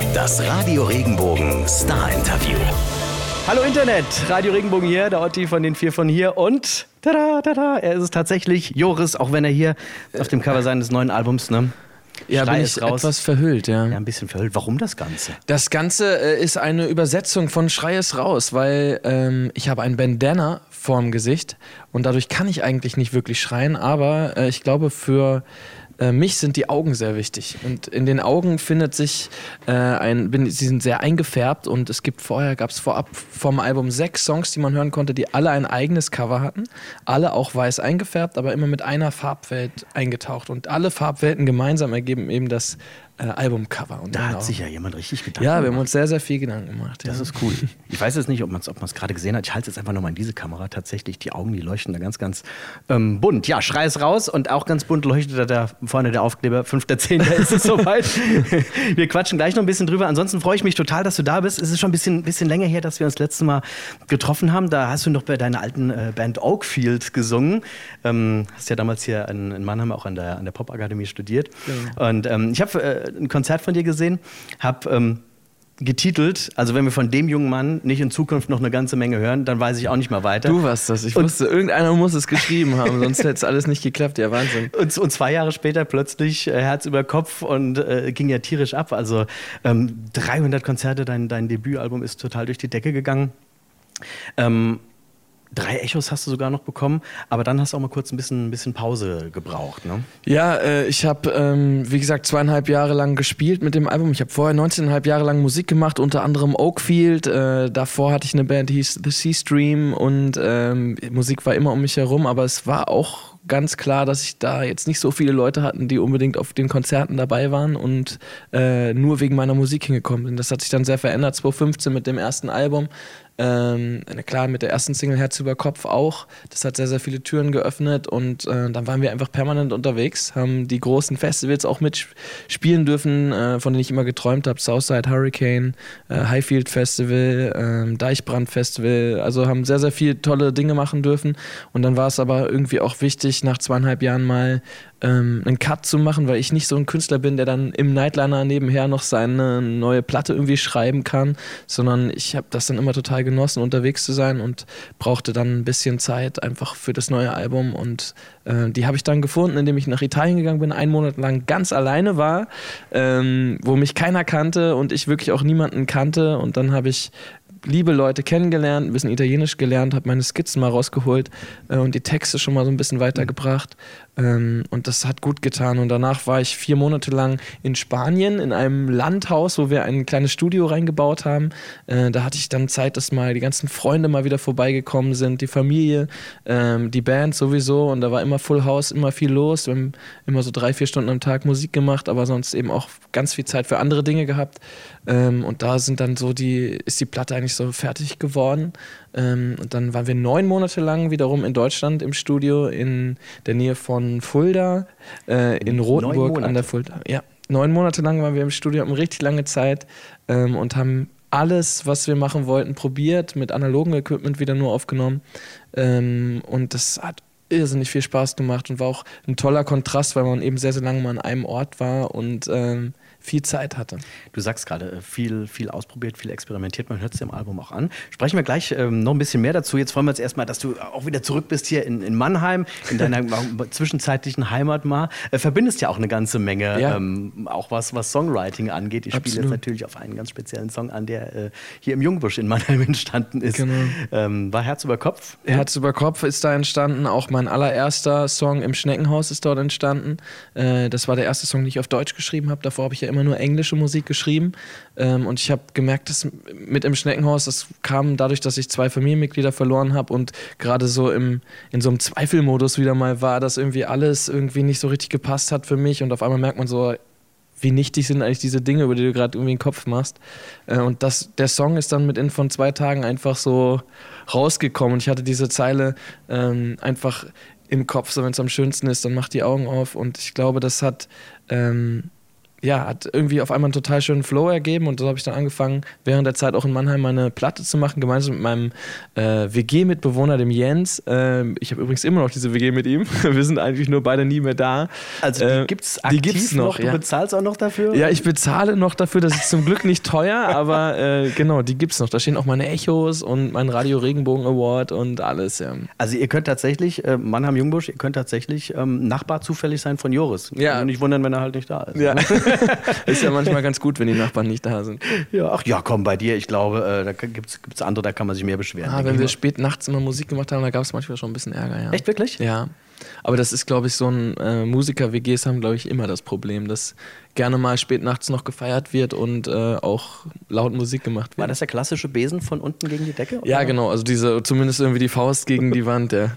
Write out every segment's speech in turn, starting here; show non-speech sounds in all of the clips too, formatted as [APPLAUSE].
Das Radio Regenbogen Star Interview. Hallo Internet, Radio Regenbogen hier, der Otti von den vier von hier und tada, tada, er ist es tatsächlich, Joris, auch wenn er hier auf dem Cover seines neuen Albums, ne? Ja, Schrei bin ist ich raus. etwas verhüllt, ja. Ja, ein bisschen verhüllt. Warum das Ganze? Das Ganze äh, ist eine Übersetzung von Schrei es raus, weil ähm, ich habe ein Bandana vorm Gesicht und dadurch kann ich eigentlich nicht wirklich schreien, aber äh, ich glaube für äh, mich sind die Augen sehr wichtig. Und in den Augen findet sich äh, ein, bin, sie sind sehr eingefärbt und es gibt vorher, gab es vorab vom Album sechs Songs, die man hören konnte, die alle ein eigenes Cover hatten, alle auch weiß eingefärbt, aber immer mit einer Farbwelt eingetaucht. Und alle Farbwelten gemeinsam ergeben eben das äh, Albumcover. Und Da hat auch- sich ja jemand richtig Gedanken ja, wir haben uns sehr, sehr viel Gedanken gemacht. Ja. Das ist cool. Ich weiß jetzt nicht, ob man es ob man's gerade gesehen hat. Ich halte es jetzt einfach nochmal in diese Kamera. Tatsächlich, die Augen, die leuchten da ganz, ganz ähm, bunt. Ja, Schrei es raus und auch ganz bunt leuchtet da der, vorne der Aufkleber. 5.10. ist es [LAUGHS] soweit. wir quatschen gleich noch ein bisschen drüber. Ansonsten freue ich mich total, dass du da bist. Es ist schon ein bisschen, bisschen länger her, dass wir uns das letzte Mal getroffen haben. Da hast du noch bei deiner alten äh, Band Oakfield gesungen. Ähm, hast ja damals hier in, in Mannheim auch an der, an der Popakademie studiert. Und ähm, ich habe äh, ein Konzert von dir gesehen, habe ähm, getitelt, also wenn wir von dem jungen Mann nicht in Zukunft noch eine ganze Menge hören, dann weiß ich auch nicht mehr weiter. Du warst das. Ich Und- wusste, irgendeiner muss es geschrieben haben, sonst hätte es alles nicht geklappt. Ja, Wahnsinn. [LAUGHS] Und, und zwei Jahre später plötzlich äh, Herz über Kopf und äh, ging ja tierisch ab. Also ähm, 300 Konzerte, dein, dein Debütalbum ist total durch die Decke gegangen. Ähm, drei Echos hast du sogar noch bekommen, aber dann hast du auch mal kurz ein bisschen, ein bisschen Pause gebraucht. Ne? Ja, äh, ich habe, ähm, wie gesagt, zweieinhalb Jahre lang gespielt mit dem Album. Ich habe vorher 19,5 Jahre lang Musik gemacht, unter anderem Oakfield. Äh, davor hatte ich eine Band, die hieß The Sea Stream und ähm, Musik war immer um mich herum, aber es war auch ganz klar, dass ich da jetzt nicht so viele Leute hatten, die unbedingt auf den Konzerten dabei waren und äh, nur wegen meiner Musik hingekommen sind. Das hat sich dann sehr verändert, 2015 mit dem ersten Album. Ähm, klar, mit der ersten Single Herz über Kopf auch. Das hat sehr, sehr viele Türen geöffnet und äh, dann waren wir einfach permanent unterwegs, haben die großen Festivals auch mitspielen dürfen, äh, von denen ich immer geträumt habe. Southside Hurricane, äh, Highfield Festival, ähm, Deichbrand Festival. Also haben sehr, sehr viele tolle Dinge machen dürfen. Und dann war es aber irgendwie auch wichtig, nach zweieinhalb Jahren mal ähm, einen Cut zu machen, weil ich nicht so ein Künstler bin, der dann im Nightliner nebenher noch seine neue Platte irgendwie schreiben kann, sondern ich habe das dann immer total genossen, unterwegs zu sein und brauchte dann ein bisschen Zeit einfach für das neue Album und äh, die habe ich dann gefunden, indem ich nach Italien gegangen bin, einen Monat lang ganz alleine war, ähm, wo mich keiner kannte und ich wirklich auch niemanden kannte und dann habe ich liebe Leute kennengelernt, ein bisschen Italienisch gelernt, habe meine Skizzen mal rausgeholt äh, und die Texte schon mal so ein bisschen weitergebracht. Ähm, und das hat gut getan. Und danach war ich vier Monate lang in Spanien in einem Landhaus, wo wir ein kleines Studio reingebaut haben. Äh, da hatte ich dann Zeit, dass mal die ganzen Freunde mal wieder vorbeigekommen sind, die Familie, ähm, die Band sowieso. Und da war immer Full House, immer viel los. Wir haben immer so drei, vier Stunden am Tag Musik gemacht, aber sonst eben auch ganz viel Zeit für andere Dinge gehabt. Ähm, und da sind dann so die, ist die Platte eigentlich so fertig geworden. Ähm, und dann waren wir neun Monate lang wiederum in Deutschland im Studio in der Nähe von Fulda, äh, in Rothenburg an der Fulda. Ja, neun Monate lang waren wir im Studio, hatten richtig lange Zeit ähm, und haben alles, was wir machen wollten, probiert, mit analogem Equipment wieder nur aufgenommen. Ähm, und das hat irrsinnig viel Spaß gemacht und war auch ein toller Kontrast, weil man eben sehr, sehr lange mal an einem Ort war und ähm, viel Zeit hatte. Du sagst gerade, äh, viel, viel ausprobiert, viel experimentiert. Man hört es im Album auch an. Sprechen wir gleich ähm, noch ein bisschen mehr dazu. Jetzt freuen wir uns erstmal, dass du auch wieder zurück bist hier in, in Mannheim, in deiner [LAUGHS] zwischenzeitlichen Heimat mal. Äh, verbindest ja auch eine ganze Menge, Ja. ähm, auch was, was Songwriting angeht. Ich spiele jetzt natürlich auf einen ganz speziellen Song an, der äh, hier im Jungbusch in Mannheim [LAUGHS] entstanden ist. Genau. Ähm, war Herz über Kopf. Herz über Kopf ist da entstanden. Auch mein allererster Song im Schneckenhaus ist dort entstanden. Äh, das war der erste Song, den ich auf Deutsch geschrieben habe. Davor habe ich ja immer nur englische Musik geschrieben. Ähm, und ich habe gemerkt, dass mit im Schneckenhaus, das kam dadurch, dass ich zwei Familienmitglieder verloren habe und gerade so im, in so einem Zweifelmodus wieder mal war, dass irgendwie alles irgendwie nicht so richtig gepasst hat für mich. Und auf einmal merkt man so, wie nichtig sind eigentlich diese Dinge, über die du gerade irgendwie den Kopf machst. Äh, und das, der Song ist dann mit in von zwei Tagen einfach so rausgekommen. Und ich hatte diese Zeile ähm, einfach im Kopf, so wenn es am schönsten ist, dann mach die Augen auf. Und ich glaube, das hat ähm, ja, hat irgendwie auf einmal einen total schönen Flow ergeben und so habe ich dann angefangen, während der Zeit auch in Mannheim meine Platte zu machen, gemeinsam mit meinem äh, WG-Mitbewohner, dem Jens. Ähm, ich habe übrigens immer noch diese WG mit ihm. [LAUGHS] Wir sind eigentlich nur beide nie mehr da. Also die Äh, gibt es die aktiv gibt's noch, noch, du ja. bezahlst auch noch dafür? Ja, ich bezahle noch dafür, das ist zum Glück nicht teuer, [LAUGHS] aber äh, genau, die gibt's noch. Da stehen auch meine Echos und mein Radio Regenbogen Award und alles, ja. Also ihr könnt tatsächlich, äh, Mannheim Jungbusch, ihr könnt tatsächlich ähm, Nachbar zufällig sein von Joris. Ja. Und nicht wundern, wenn er halt nicht da ist. Ja. [LAUGHS] [LAUGHS] ist ja manchmal ganz gut, wenn die Nachbarn nicht da sind. ja. Ach ja, komm, bei dir, ich glaube, äh, da gibt es andere, da kann man sich mehr beschweren. Ah, wenn wir spät nachts immer Musik gemacht haben, da gab es manchmal schon ein bisschen Ärger, ja. Echt wirklich? Ja. Aber das ist, glaube ich, so ein äh, Musiker-WGs haben, glaube ich, immer das Problem, dass gerne mal spät nachts noch gefeiert wird und äh, auch laut Musik gemacht War wird. das der klassische Besen von unten gegen die Decke? Ja, oder? genau, also diese, zumindest irgendwie die Faust gegen die Wand, ja.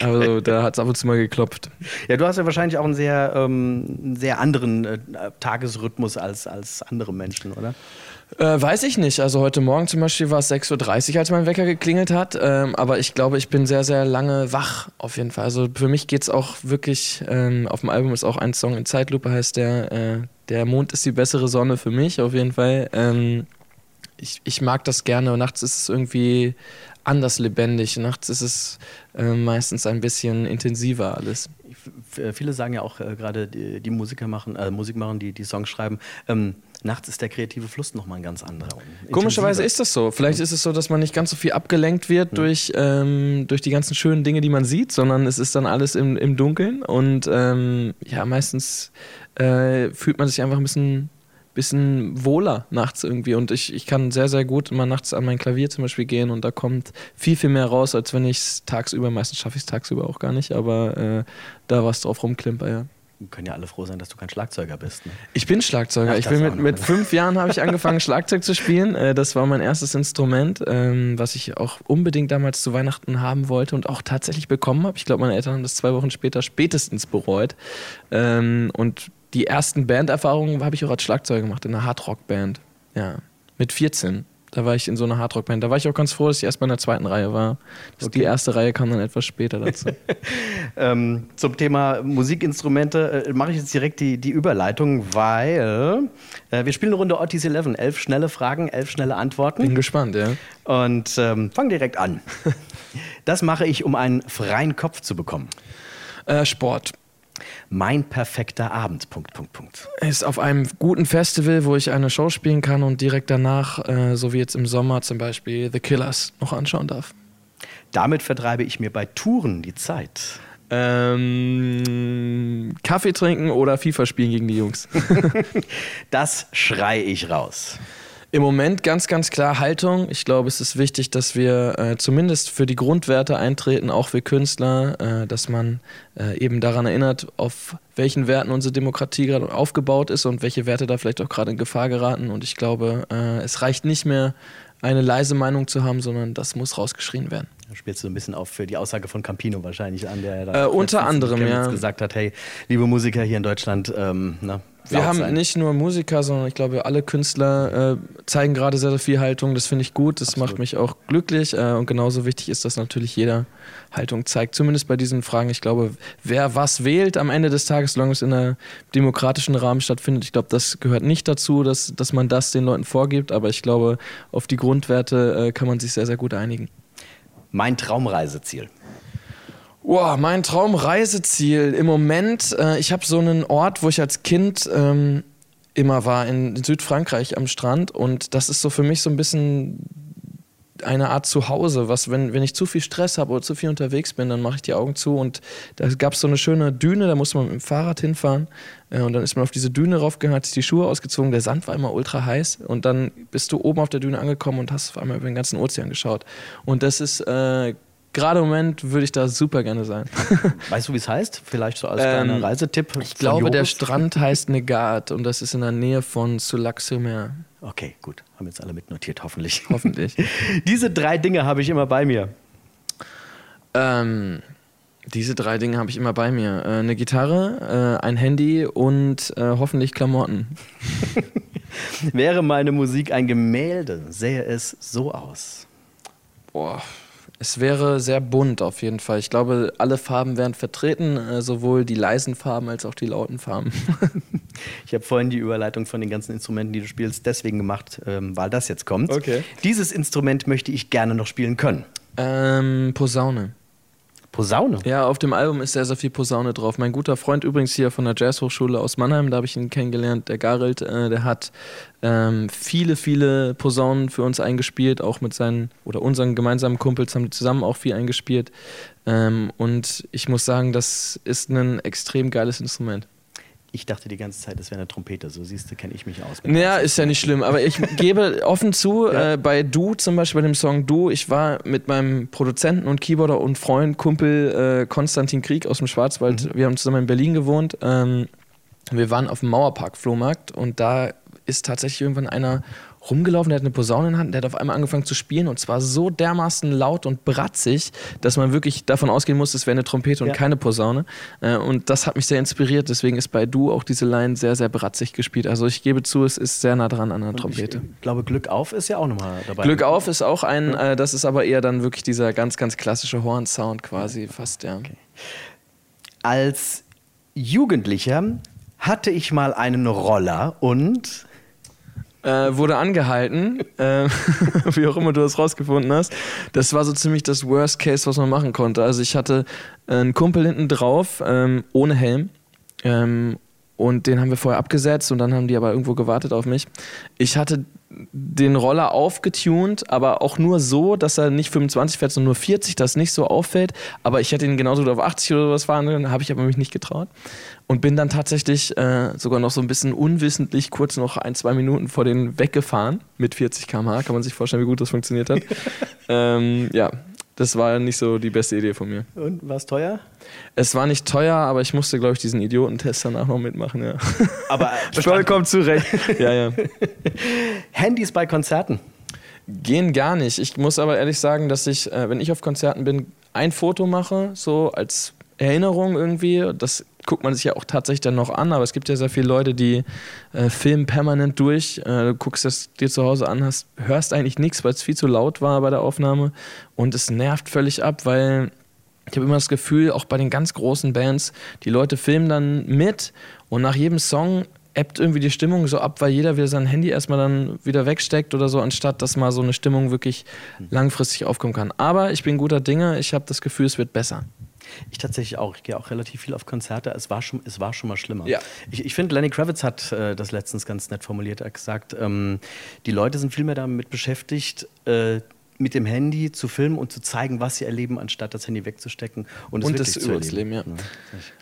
Also da hat es ab und zu mal geklopft. Ja, du hast ja wahrscheinlich auch einen sehr, ähm, sehr anderen äh, Tagesrhythmus als, als andere Menschen, oder? Äh, weiß ich nicht. Also heute Morgen zum Beispiel war es 6.30 Uhr, als mein Wecker geklingelt hat. Ähm, aber ich glaube, ich bin sehr, sehr lange wach auf jeden Fall. Also für mich geht es auch wirklich, ähm, auf dem Album ist auch ein Song in Zeitlupe, heißt der, äh, der Mond ist die bessere Sonne für mich auf jeden Fall. Ähm, ich, ich mag das gerne. Und nachts ist es irgendwie anders lebendig. Nachts ist es äh, meistens ein bisschen intensiver alles. F- Viele sagen ja auch äh, gerade die, die Musiker machen, äh, Musik machen, die die Songs schreiben. Ähm, nachts ist der kreative Fluss nochmal ein ganz anderer. Komischerweise ist das so. Vielleicht ist es so, dass man nicht ganz so viel abgelenkt wird durch, ähm, durch die ganzen schönen Dinge, die man sieht, sondern es ist dann alles im, im Dunkeln. Und ähm, ja, meistens äh, fühlt man sich einfach ein bisschen, bisschen wohler nachts irgendwie. Und ich, ich kann sehr, sehr gut immer nachts an mein Klavier zum Beispiel gehen und da kommt viel, viel mehr raus, als wenn ich es tagsüber, meistens schaffe ich es tagsüber auch gar nicht, aber äh, da was drauf rumklimper, ja. Können ja alle froh sein, dass du kein Schlagzeuger bist. Ne? Ich bin Schlagzeuger. Ach, ich bin mit, mit fünf Jahren habe ich angefangen, [LAUGHS] Schlagzeug zu spielen. Äh, Das war mein erstes Instrument, ähm, was ich auch unbedingt damals zu Weihnachten haben wollte und auch tatsächlich bekommen habe. Ich glaube, meine Eltern haben das zwei Wochen später spätestens bereut. Ähm, Und die ersten Banderfahrungen habe ich auch als Schlagzeuger gemacht, in einer Hardrock-Band. Ja, mit 14. Da war ich in so einer Hardrock-Band. Da war ich auch ganz froh, dass ich erst mal in der zweiten Reihe war. Die erste Reihe kam dann etwas später dazu. [LAUGHS] Ähm, zum Thema Musikinstrumente äh, mache ich jetzt direkt die, die Überleitung, weil äh, wir spielen eine Runde Otis 11. Elf schnelle Fragen, elf schnelle Bin Antworten. gespannt, ja. Und ähm, fang direkt an. [LAUGHS] Das mache ich, um einen freien Kopf zu bekommen. Äh, Sport. Mein perfekter Abend. Punkt, Punkt, Punkt. ist auf einem guten Festival, wo ich eine Show spielen kann und direkt danach, äh, so wie jetzt im Sommer zum Beispiel, The Killers noch anschauen darf. Damit vertreibe ich mir bei Touren die Zeit. Ähm, Kaffee trinken oder FIFA spielen gegen die Jungs. [LAUGHS] Das schrei ich raus. Im Moment ganz, ganz klar Haltung. Ich glaube, es ist wichtig, dass wir äh, zumindest für die Grundwerte eintreten, auch wir Künstler, äh, dass man äh, eben daran erinnert, auf welchen Werten unsere Demokratie gerade aufgebaut ist und welche Werte da vielleicht auch gerade in Gefahr geraten. Und ich glaube, äh, es reicht nicht mehr, eine leise Meinung zu haben, sondern das muss rausgeschrien werden. Da spielst du ein bisschen auf für die Aussage von Campino wahrscheinlich an, der Äh, unter anderem, ja. gesagt hat, hey, liebe Musiker hier in Deutschland, ähm, na, Wir haben sein. nicht nur Musiker, sondern ich glaube, alle Künstler äh, zeigen gerade sehr, sehr viel Haltung. Das finde ich gut, das macht mich auch glücklich. Äh, und genauso wichtig ist, dass natürlich jeder Haltung zeigt. Zumindest bei diesen Fragen. Ich glaube, wer was wählt am Ende des Tages, solange es in einem demokratischen Rahmen stattfindet, ich glaube, das gehört nicht dazu, dass, dass man das den Leuten vorgibt. Aber ich glaube, auf die Grundwerte äh, kann man sich sehr, sehr gut einigen. Mein Traumreiseziel. Wow, mein Traumreiseziel im Moment, äh, ich habe so einen Ort, wo ich als Kind ähm, immer war, in Südfrankreich am Strand. Und das ist so für mich so ein bisschen eine Art Zuhause, was, wenn, wenn ich zu viel Stress habe oder zu viel unterwegs bin, dann mache ich die Augen zu und da gab es so eine schöne Düne, da musste man mit dem Fahrrad hinfahren äh, und dann ist man auf diese Düne raufgegangen, hat sich die Schuhe ausgezogen, der Sand war immer ultra heiß und dann bist du oben auf der Düne angekommen und hast auf einmal über den ganzen Ozean geschaut. Und das ist äh, gerade im Moment würde ich da super gerne sein. [LAUGHS] Weißt du, wie es heißt? Vielleicht so als Ähm, kleiner Reisetipp. Ich glaube, der Joris? Strand [LAUGHS] heißt Negat und das ist in der Nähe von Sulac-sur-Mer. Okay, gut. Haben jetzt alle mitnotiert, hoffentlich. Hoffentlich. [LAUGHS] Diese drei Dinge habe ich immer bei mir. ähm, diese drei Dinge habe ich immer bei mir. Äh, eine Gitarre, äh, ein Handy und äh, hoffentlich Klamotten. Wäre meine Musik ein Gemälde, sähe es so aus. Boah, Es wäre sehr bunt auf jeden Fall. Ich glaube, alle Farben wären vertreten, äh, sowohl die leisen Farben als auch die lauten Farben. [LAUGHS] ich habe vorhin die Überleitung von den ganzen Instrumenten, die du spielst, deswegen gemacht, ähm, weil das jetzt kommt. Okay. Dieses Instrument möchte ich gerne noch spielen können. Ähm, Posaune. Posaune? Ja, auf dem Album ist sehr, sehr viel Posaune drauf. Mein guter Freund übrigens hier von der Jazzhochschule aus Mannheim, da habe ich ihn kennengelernt, der Garelt, äh, der hat ähm, viele, viele Posaunen für uns eingespielt, auch mit seinen oder unseren gemeinsamen Kumpels haben die zusammen auch viel eingespielt. Ähm, und ich muss sagen, das ist ein extrem geiles Instrument. Ich dachte die ganze Zeit, es wäre eine Trompete. So siehst du, kenne ich mich aus. Ja, ist ja nicht schlimm. Aber ich gebe offen zu, [LAUGHS] ja. äh, bei Du zum Beispiel, bei dem Song Du, ich war mit meinem Produzenten und Keyboarder und Freund, Kumpel äh, Konstantin Krieg aus dem Schwarzwald. Mhm. Wir haben zusammen in Berlin gewohnt. Ähm, wir waren auf dem Mauerpark-Flohmarkt und da ist tatsächlich irgendwann einer rumgelaufen, der hat eine Posaune in der Hand, der hat auf einmal angefangen zu spielen und zwar so dermaßen laut und bratzig, dass man wirklich davon ausgehen muss, es wäre eine Trompete und ja. keine Posaune. Äh, und das hat mich sehr inspiriert, deswegen ist bei Du auch diese Line sehr, sehr bratzig gespielt. Also ich gebe zu, es ist sehr nah dran an einer Trompete. Ich glaube, Glück auf ist ja auch nochmal dabei. Glück auf ist auch ein, äh, das ist aber eher dann wirklich dieser ganz, ganz klassische Horn-Sound quasi, fast, ja. Okay. Als Jugendlicher hatte ich mal einen Roller und äh, wurde angehalten, äh, [LAUGHS] wie auch immer du das rausgefunden hast. Das war so ziemlich das Worst Case, was man machen konnte. Also ich hatte einen Kumpel hinten drauf, ähm, ohne Helm. Ähm, und den haben wir vorher abgesetzt und dann haben die aber irgendwo gewartet auf mich. Ich hatte den Roller aufgetunt, aber auch nur so, dass er nicht 25 fährt, sondern nur 40, dass nicht so auffällt. Aber ich hätte ihn genauso gut auf 80 oder was fahren können, habe ich aber mich nicht getraut. Und bin dann tatsächlich äh, sogar noch so ein bisschen unwissentlich kurz noch ein, zwei Minuten vor den weggefahren mit 40 km/h. Kann man sich vorstellen, wie gut das funktioniert hat. [LAUGHS] ähm, ja, das war nicht so die beste Idee von mir. Und war es teuer? Es war nicht teuer, aber ich musste, glaube ich, diesen Idiotentest danach noch mitmachen, ja. Aber [LAUGHS] vollkommen zurecht. ja, ja. [LAUGHS] Handys bei Konzerten? Gehen gar nicht. Ich muss aber ehrlich sagen, dass ich, äh, wenn ich auf Konzerten bin, ein Foto mache, so als Erinnerung irgendwie. Das guckt man sich ja auch tatsächlich dann noch an, aber es gibt ja sehr viele Leute, die äh, filmen permanent durch. Äh, du guckst das dir zu Hause an, hast, hörst eigentlich nichts, weil es viel zu laut war bei der Aufnahme und es nervt völlig ab, weil ich habe immer das Gefühl, auch bei den ganz großen Bands, die Leute filmen dann mit und nach jedem Song ebbt irgendwie die Stimmung so ab, weil jeder wieder sein Handy erstmal dann wieder wegsteckt oder so, anstatt dass mal so eine Stimmung wirklich langfristig aufkommen kann. Aber ich bin guter Dinge, ich habe das Gefühl, es wird besser. Ich tatsächlich auch. Ich gehe auch relativ viel auf Konzerte. Es war schon, es war schon mal schlimmer. Ja. Ich, ich finde, Lenny Kravitz hat äh, das letztens ganz nett formuliert. Er hat gesagt, ähm, die Leute sind viel mehr damit beschäftigt, äh, mit dem Handy zu filmen und zu zeigen, was sie erleben, anstatt das Handy wegzustecken und, und das zu erleben. Ja. ja.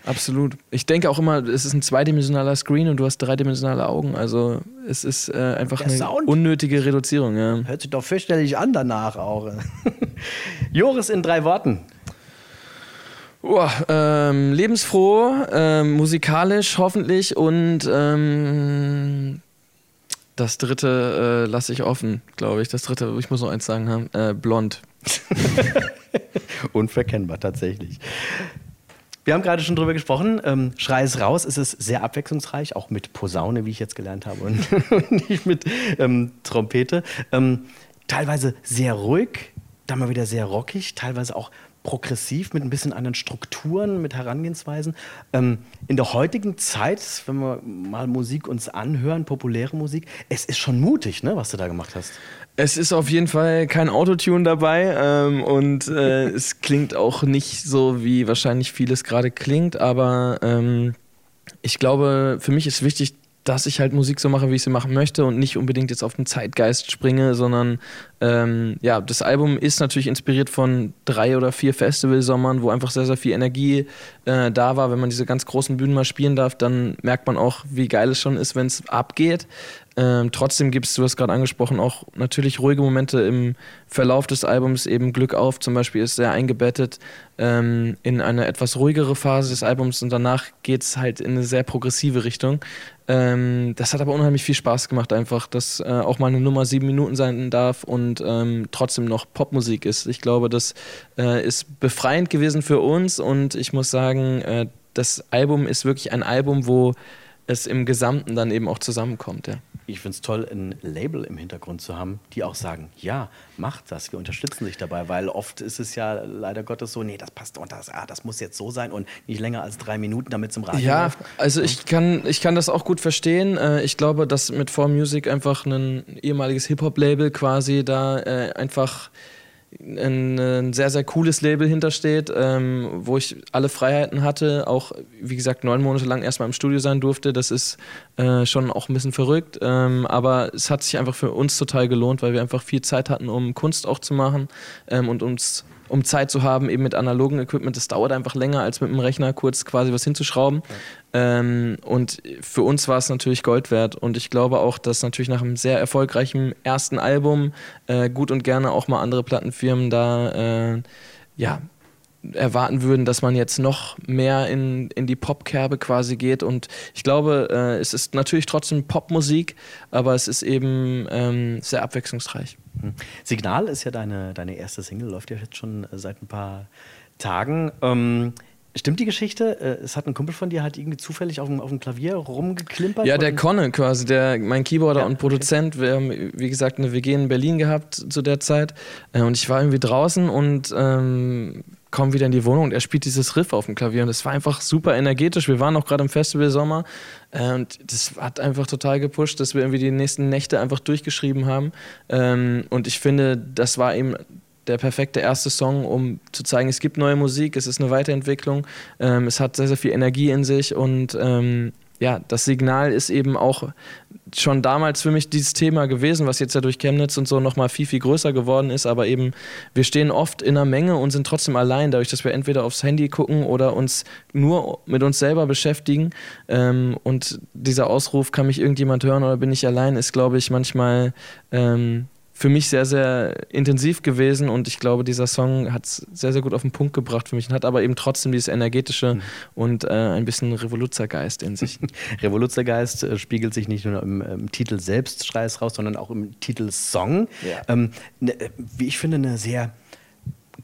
Absolut. Ich denke auch immer, es ist ein zweidimensionaler Screen und du hast dreidimensionale Augen. Also es ist äh, einfach Der eine Sound unnötige Reduzierung. Ja. Hört sich doch fürchterlich an danach auch. [LAUGHS] Joris in drei Worten. Oh, ähm, lebensfroh, ähm, musikalisch hoffentlich und ähm, das dritte äh, lasse ich offen, glaube ich. Das dritte, ich muss noch eins sagen haben, äh, blond. [LAUGHS] Unverkennbar tatsächlich. Wir haben gerade schon drüber gesprochen. Ähm, Schrei es raus. Es ist sehr abwechslungsreich, auch mit Posaune, wie ich jetzt gelernt habe, und [LAUGHS] nicht mit ähm, Trompete. Ähm, teilweise sehr ruhig, dann mal wieder sehr rockig, teilweise auch progressiv mit ein bisschen anderen Strukturen, mit Herangehensweisen. Ähm, in der heutigen Zeit, wenn wir mal Musik uns anhören, populäre Musik, es ist schon mutig, ne, was du da gemacht hast. Es ist auf jeden Fall kein Autotune dabei ähm, und äh, [LAUGHS] es klingt auch nicht so, wie wahrscheinlich vieles gerade klingt, aber ähm, ich glaube, für mich ist wichtig, dass ich halt Musik so mache, wie ich sie machen möchte und nicht unbedingt jetzt auf den Zeitgeist springe, sondern ähm, ja, das Album ist natürlich inspiriert von drei oder vier Festivalsommern, wo einfach sehr, sehr viel Energie äh, da war. Wenn man diese ganz großen Bühnen mal spielen darf, dann merkt man auch, wie geil es schon ist, wenn es abgeht. Ähm, trotzdem gibt es, du hast gerade angesprochen, auch natürlich ruhige Momente im Verlauf des Albums. Eben Glück auf zum Beispiel ist sehr eingebettet ähm, in eine etwas ruhigere Phase des Albums und danach geht es halt in eine sehr progressive Richtung. Ähm, das hat aber unheimlich viel Spaß gemacht, einfach, dass äh, auch mal eine Nummer sieben Minuten sein darf und ähm, trotzdem noch Popmusik ist. Ich glaube, das äh, ist befreiend gewesen für uns und ich muss sagen, äh, das Album ist wirklich ein Album, wo es im Gesamten dann eben auch zusammenkommt. Ja. Ich finde es toll, ein Label im Hintergrund zu haben, die auch sagen, ja, macht das, wir unterstützen dich dabei, weil oft ist es ja leider Gottes so, nee, das passt und das, ah, das muss jetzt so sein und nicht länger als drei Minuten, damit es im Radio Ja, läuft. also ich kann, ich kann das auch gut verstehen. Äh, Ich glaube, dass mit 4Music einfach ein ehemaliges Hip-Hop-Label quasi da äh, einfach ein, ein sehr, sehr cooles Label hintersteht, ähm, wo ich alle Freiheiten hatte, auch wie gesagt neun Monate lang erstmal im Studio sein durfte. Das ist äh, schon auch ein bisschen verrückt, ähm, aber es hat sich einfach für uns total gelohnt, weil wir einfach viel Zeit hatten, um Kunst auch zu machen ähm, und uns um Zeit zu haben, eben mit analogen Equipment. Das dauert einfach länger, als mit dem Rechner kurz quasi was hinzuschrauben. Ähm, und für uns war es natürlich Gold wert. Und ich glaube auch, dass natürlich nach einem sehr erfolgreichen ersten Album äh, gut und gerne auch mal andere Plattenfirmen da äh, ja, erwarten würden, dass man jetzt noch mehr in, in die Popkerbe quasi geht. Und ich glaube, äh, es ist natürlich trotzdem Popmusik, aber es ist eben ähm, sehr abwechslungsreich. Hm. Signal ist ja deine, deine erste Single, läuft ja jetzt schon äh, seit ein paar Tagen. Ähm, Stimmt die Geschichte? Äh, Es hat ein Kumpel von dir halt irgendwie zufällig auf dem, auf dem Klavier rumgeklimpert? Ja, der Conne quasi, der, mein Keyboarder Ja, und okay. Produzent. Wir haben, wie gesagt, eine WG in Berlin gehabt zu der Zeit. Äh, Und ich war irgendwie draußen und ähm, komme wieder in die Wohnung und er spielt dieses Riff auf dem Klavier. Und das war einfach super energetisch. Wir waren auch gerade im Festival Sommer äh, und das hat einfach total gepusht, dass wir irgendwie die nächsten Nächte einfach durchgeschrieben haben. Ähm, Und ich finde, das war eben der perfekte erste Song, um zu zeigen, es gibt neue Musik, es ist eine Weiterentwicklung, ähm, es hat sehr, sehr viel Energie in sich und ähm, ja, das Signal ist eben auch schon damals für mich dieses Thema gewesen, was jetzt ja durch Chemnitz und so nochmal viel, viel größer geworden ist, aber eben wir stehen oft in einer Menge und sind trotzdem allein, dadurch, dass wir entweder aufs Handy gucken oder uns nur mit uns selber beschäftigen. Ähm, und dieser Ausruf, kann mich irgendjemand hören oder bin ich allein, ist, glaube ich, manchmal ähm, für mich sehr, sehr intensiv gewesen und ich glaube, dieser Song hat es sehr, sehr gut auf den Punkt gebracht für mich und hat aber eben trotzdem dieses energetische und äh, ein bisschen Revoluzergeist in sich. [LAUGHS] Revoluzergeist äh, spiegelt sich nicht nur im, im Titel selbst Schrei es raus, sondern auch im Titelsong. Ja. Ähm, ne, äh, wie ich finde, eine sehr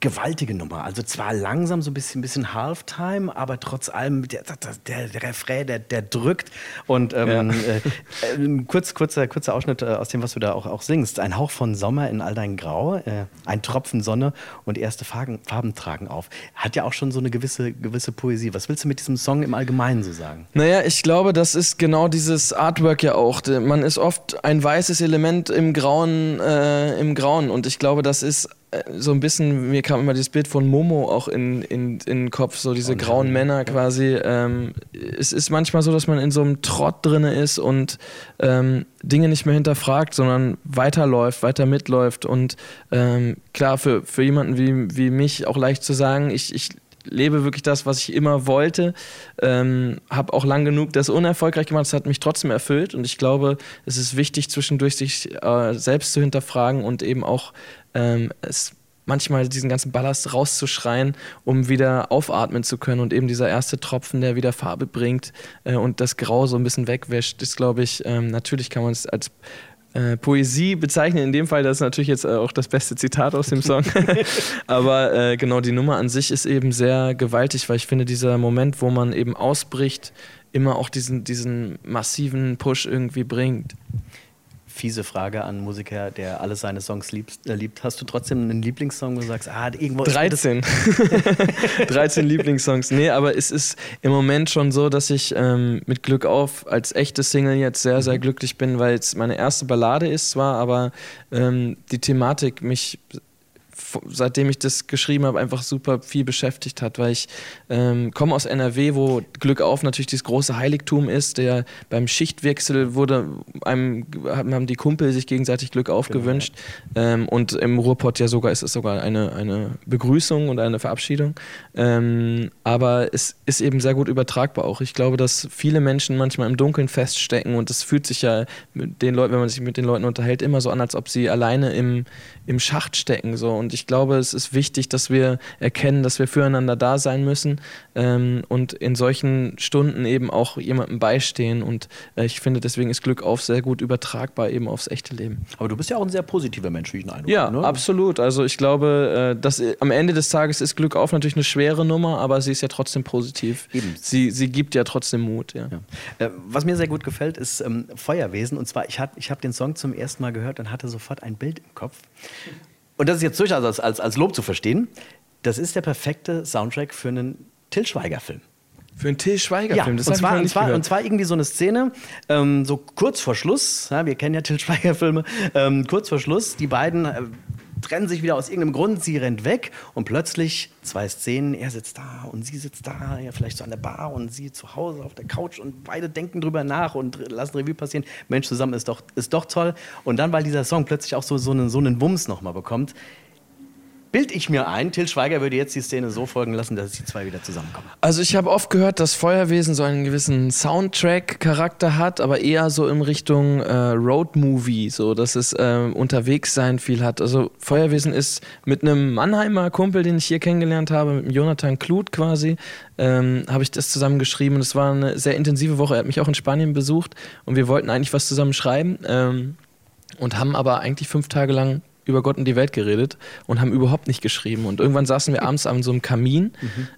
gewaltige Nummer. Also zwar langsam, so ein bisschen, bisschen Halftime, aber trotz allem, der, der, der, Refrain, der, der drückt. Und ähm, äh, äh, kurz, kurzer, kurzer Ausschnitt äh, aus dem, was du da auch, auch singst. Ein Hauch von Sommer in all dein Grau, äh, ein Tropfen Sonne und erste Farben, Farben tragen auf. Hat ja auch schon so eine gewisse, gewisse Poesie. Was willst du mit diesem Song im Allgemeinen so sagen? Naja, ich glaube, das ist genau dieses Artwork ja auch. Man ist oft ein weißes Element im Grauen, äh, im Grauen. Und ich glaube, das ist so ein bisschen, mir kam immer dieses Bild von Momo auch in, in, in den Kopf, so diese grauen Männer quasi. Ähm, es ist manchmal so, dass man in so einem Trott drinne ist und ähm, Dinge nicht mehr hinterfragt, sondern weiterläuft, weiter mitläuft. Und ähm, klar, für, für jemanden wie, wie mich auch leicht zu sagen, ich, ich lebe wirklich das, was ich immer wollte. Ähm, habe auch lang genug das unerfolgreich gemacht. Es hat mich trotzdem erfüllt und ich glaube, es ist wichtig, zwischendurch sich äh, selbst zu hinterfragen und eben auch ähm, es manchmal diesen ganzen Ballast rauszuschreien, um wieder aufatmen zu können. Und eben dieser erste Tropfen, der wieder Farbe bringt äh, und das Grau so ein bisschen wegwäscht, ist, glaube ich, ähm, natürlich kann man es als äh, Poesie bezeichnen. In dem Fall, das ist natürlich jetzt äh, auch das beste Zitat aus dem Song. [LAUGHS] Aber äh, genau, die Nummer an sich ist eben sehr gewaltig, weil ich finde, dieser Moment, wo man eben ausbricht, immer auch diesen, diesen massiven Push irgendwie bringt. Fiese Frage an einen Musiker, der alle seine Songs liebst, äh, liebt. Hast du trotzdem einen Lieblingssong, wo du sagst, ah, irgendwo ist mir das 13. 13 [LAUGHS] Lieblingssongs. Nee, aber es ist im Moment schon so, dass ich ähm, mit Glück auf als echte Single jetzt sehr, sehr glücklich bin, weil es meine erste Ballade ist zwar, aber ähm, die Thematik mich seitdem ich das geschrieben habe, einfach super viel beschäftigt hat, weil ich ähm, komme aus NRW, wo Glück auf natürlich dieses große Heiligtum ist, der beim Schichtwechsel wurde einem haben die Kumpel sich gegenseitig Glück auf gewünscht ähm, und im Ruhrpott ja sogar ist es sogar eine, eine Begrüßung und eine Verabschiedung, ähm, aber es ist eben sehr gut übertragbar auch. Ich glaube, dass viele Menschen manchmal im Dunkeln feststecken und es fühlt sich ja mit den Leuten, wenn man sich mit den Leuten unterhält, immer so an, als ob sie alleine im, im Schacht stecken so und ich glaube, es ist wichtig, dass wir erkennen, dass wir füreinander da sein müssen ähm, und in solchen Stunden eben auch jemandem beistehen. Und äh, ich finde, deswegen ist Glück auf sehr gut übertragbar eben aufs echte Leben. Aber du bist ja auch ein sehr positiver Mensch, wie ich den Eindruck Ja. Ne? absolut. Also ich glaube, äh, dass, äh, am Ende des Tages ist Glück auf natürlich eine schwere Nummer, aber sie ist ja trotzdem positiv. Eben. Sie, sie gibt ja trotzdem Mut. Ja. Ja. Äh, was mir sehr gut gefällt, ist ähm, Feuerwesen. Und zwar, ich, hat, ich habe den Song zum ersten Mal gehört und hatte sofort ein Bild im Kopf. Und das ist jetzt durchaus als, als, als Lob zu verstehen. Das ist der perfekte Soundtrack für einen Till Schweiger-Film. Für einen Till Schweiger-Film, Ja, das und ich zwar, noch und, zwar, und zwar irgendwie so eine Szene, ähm, so kurz vor Schluss, ja, wir kennen ja Till Schweiger-Filme, ähm, kurz vor Schluss, die beiden äh, trennen sich wieder aus irgendeinem Grund, sie rennt weg und plötzlich zwei Szenen, er sitzt da und sie sitzt da, ja, vielleicht so an der Bar und sie zu Hause auf der Couch und beide denken drüber nach und lassen Revue passieren. Mensch, zusammen ist doch, ist doch toll. Und dann, weil dieser Song plötzlich auch so, so, einen, so einen Wumms nochmal bekommt, bild ich mir ein, Till Schweiger würde jetzt die Szene so folgen lassen, dass die zwei wieder zusammenkommen. Also ich habe oft gehört, dass Feuerwesen so einen gewissen Soundtrack-Charakter hat, aber eher so in Richtung äh, Road-Movie, so dass es äh, unterwegs sein viel hat. Also Feuerwesen ist mit einem Mannheimer Kumpel, den ich hier kennengelernt habe, mit Jonathan Kluth quasi, ähm, habe ich das zusammen geschrieben und es war eine sehr intensive Woche. Er hat mich auch in Spanien besucht und wir wollten eigentlich was zusammen schreiben ähm, und haben aber eigentlich fünf Tage lang über Gott und die Welt geredet und haben überhaupt nicht geschrieben. Und irgendwann saßen wir [LAUGHS] abends an so einem Kamin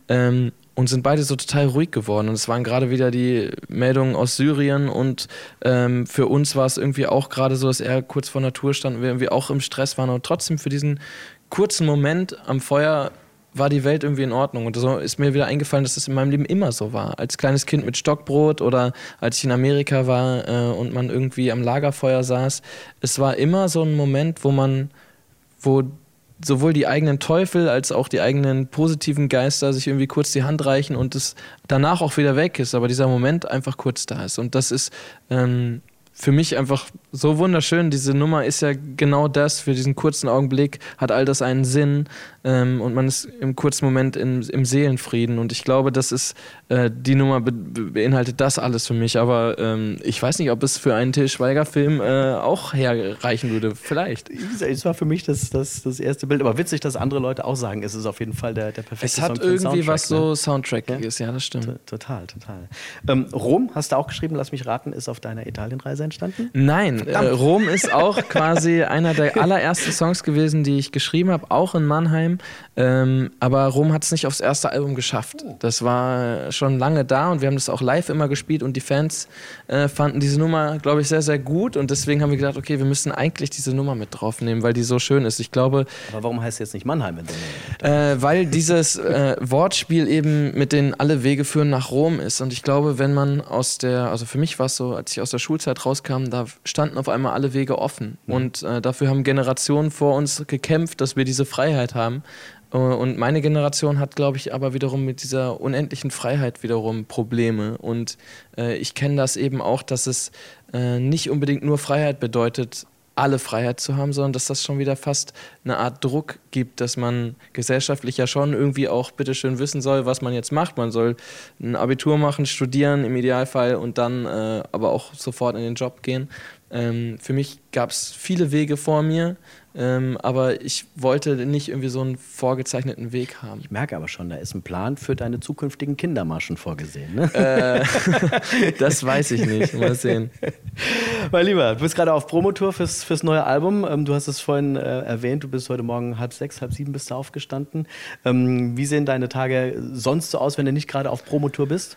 ähm, und sind beide so total ruhig geworden. Und es waren gerade wieder die Meldungen aus Syrien und ähm, für uns war es irgendwie auch gerade so, dass er kurz vor Natur stand und wir irgendwie auch im Stress waren. Und trotzdem für diesen kurzen Moment am Feuer war die Welt irgendwie in Ordnung. Und so ist mir wieder eingefallen, dass das in meinem Leben immer so war. Als kleines Kind mit Stockbrot oder als ich in Amerika war äh, und man irgendwie am Lagerfeuer saß. Es war immer so ein Moment, wo man, wo sowohl die eigenen Teufel als auch die eigenen positiven Geister sich irgendwie kurz die Hand reichen und es danach auch wieder weg ist, aber dieser Moment einfach kurz da ist. Und das ist ähm, für mich einfach so wunderschön. Diese Nummer ist ja genau das, für diesen kurzen Augenblick hat all das einen Sinn ähm, und man ist im kurzen Moment in, im Seelenfrieden. Und ich glaube, das ist, äh, die Nummer be beinhaltet das alles für mich. Aber ähm, ich weiß nicht, ob es für einen Till Schweiger-Film äh, auch herreichen würde. Vielleicht. Es war für mich das, das, das erste Bild. Aber witzig, dass andere Leute auch sagen, es ist auf jeden Fall der, der perfekte Es hat Song irgendwie was Soundtrack, ne? so Soundtrackiges, ja, das stimmt. T- Total, total. Ähm, Rom, hast du auch geschrieben, lass mich raten, ist auf deiner Italienreise entstanden? Nein, äh, Rom ist auch [LAUGHS] quasi einer der allerersten Songs gewesen, die ich geschrieben habe, auch in Mannheim. Ähm, aber Rom hat es nicht aufs erste Album geschafft. Das war schon lange da und wir haben das auch live immer gespielt und die Fans äh, fanden diese Nummer, glaube ich, sehr, sehr gut und deswegen haben wir gedacht, okay, wir müssen eigentlich diese Nummer mit draufnehmen, weil die so schön ist. Ich glaube, Aber warum heißt es jetzt nicht Mannheim? Äh, weil dieses äh, Wortspiel eben mit den alle Wege führen nach Rom ist. Und ich glaube, wenn man aus der, also für mich war es so, als ich aus der Schulzeit rauskam, da standen auf einmal alle Wege offen. Und äh, dafür haben Generationen vor uns gekämpft, dass wir diese Freiheit haben. Äh, Und meine Generation hat, glaube ich, aber wiederum mit dieser unendlichen Freiheit wiederum Probleme. Und äh, ich kenne das eben auch, dass es äh, nicht unbedingt nur Freiheit bedeutet, alle Freiheit zu haben, sondern dass das schon wieder fast eine Art Druck gibt, dass man gesellschaftlich ja schon irgendwie auch bitteschön wissen soll, was man jetzt macht. Man soll ein Abitur machen, studieren im Idealfall und dann äh, aber auch sofort in den Job gehen. Ähm, für mich gab es viele Wege vor mir, ähm, aber ich wollte nicht irgendwie so einen vorgezeichneten Weg haben. Ich merke aber schon, da ist ein Plan für deine zukünftigen Kindermarschen vorgesehen. Ne? Äh, [LAUGHS] das weiß ich nicht. Mal sehen. [LAUGHS] Mein Lieber, du bist gerade auf Promotour fürs, fürs neue Album. Ähm, du hast es vorhin äh, erwähnt, du bist heute Morgen halb sechs, halb sieben bist du aufgestanden. Ähm, wie sehen deine Tage sonst so aus, wenn du nicht gerade auf Promotour bist?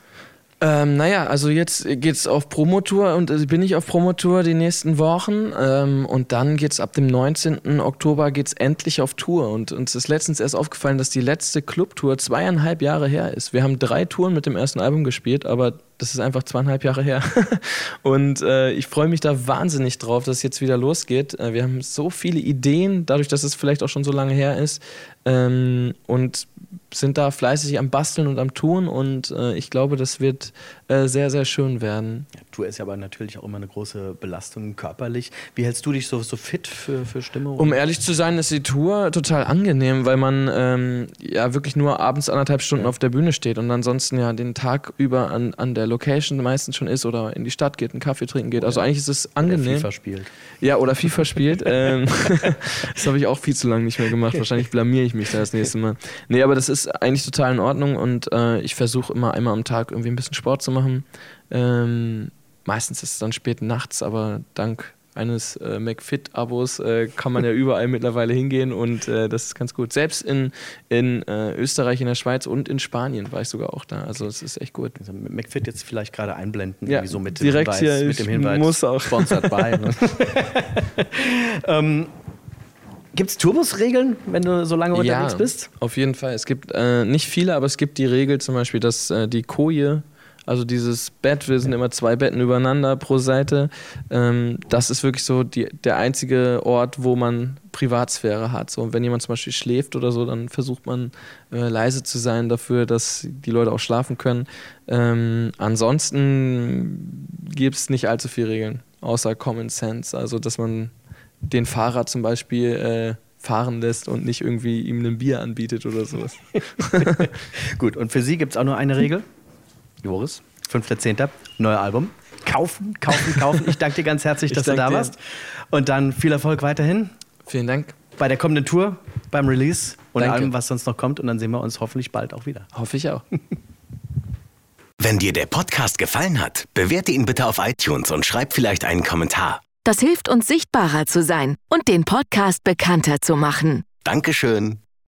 Ähm, naja, also jetzt geht's auf Promotour und äh, bin ich auf Promotour die nächsten Wochen ähm, und dann geht's ab dem 19. Oktober geht's endlich auf Tour und uns ist letztens erst aufgefallen, dass die letzte Clubtour zweieinhalb Jahre her ist. Wir haben drei Touren mit dem ersten Album gespielt, aber das ist einfach zweieinhalb Jahre her [LAUGHS] und äh, ich freue mich da wahnsinnig drauf, dass es jetzt wieder losgeht. Äh, wir haben so viele Ideen, dadurch, dass es vielleicht auch schon so lange her ist ähm, und sind da fleißig am Basteln und am Tun und äh, ich glaube, das wird äh, sehr, sehr schön werden. Ja, Tour ist ja aber natürlich auch immer eine große Belastung körperlich. Wie hältst du dich so, so fit für, für Stimme? Um ehrlich zu sein, ist die Tour total angenehm, weil man ähm, ja wirklich nur abends anderthalb Stunden auf der Bühne steht und ansonsten ja den Tag über an, an, der, Location meistens schon ist oder in die Stadt geht, einen Kaffee trinken geht. Also eigentlich ist es angenehm. FIFA spielt. Ja, oder FIFA spielt. [LAUGHS] ähm, [LAUGHS] das habe ich auch viel zu lange nicht mehr gemacht. Wahrscheinlich blamier ich mich da das nächste Mal. Nee, aber das ist eigentlich total in Ordnung und äh, ich versuche immer einmal am Tag irgendwie ein bisschen Sport zu machen. Ähm, meistens ist es dann spät nachts, aber dank eines äh, McFit-Abos äh, kann man ja [LAUGHS] überall mittlerweile hingehen und äh, das ist ganz gut. Selbst in, in äh, Österreich, in der Schweiz und in Spanien war ich sogar auch da. Also es ist echt gut. Also McFit jetzt vielleicht gerade einblenden, Ja, irgendwie so mit direkt dem Hinweis, hier, mit dem Hinweis muss auch. sponsored by. Ne? [LAUGHS] ähm, Gibt es Turbusregeln, wenn du so lange unterwegs bist? Auf jeden Fall. Es gibt äh, nicht viele, aber es gibt die Regel zum Beispiel, dass äh, die Koje, also dieses Bett, wir sind immer zwei Betten übereinander pro Seite, ähm, das ist wirklich so die, der einzige Ort, wo man Privatsphäre hat. So, und wenn jemand zum Beispiel schläft oder so, dann versucht man äh, leise zu sein dafür, dass die Leute auch schlafen können. Ähm, ansonsten gibt es nicht allzu viele Regeln, außer Common Sense. Also, dass man den Fahrer zum Beispiel äh, fahren lässt und nicht irgendwie ihm ein Bier anbietet oder sowas. [LAUGHS] Gut, und für sie gibt es auch nur eine Regel. Joris, 5.10., neuer Album. Kaufen, kaufen, kaufen. Ich danke dir ganz herzlich, [LAUGHS] Ich dass du da dir. warst. Und dann viel Erfolg weiterhin Vielen Dank. bei der kommenden Tour, beim Release und Danke. allem, was sonst noch kommt. Und dann sehen wir uns hoffentlich bald auch wieder. Hoffe ich auch. [LAUGHS] Wenn dir der Podcast gefallen hat, bewerte ihn bitte auf iTunes und schreib vielleicht einen Kommentar. Das hilft uns sichtbarer zu sein und den Podcast bekannter zu machen. Dankeschön.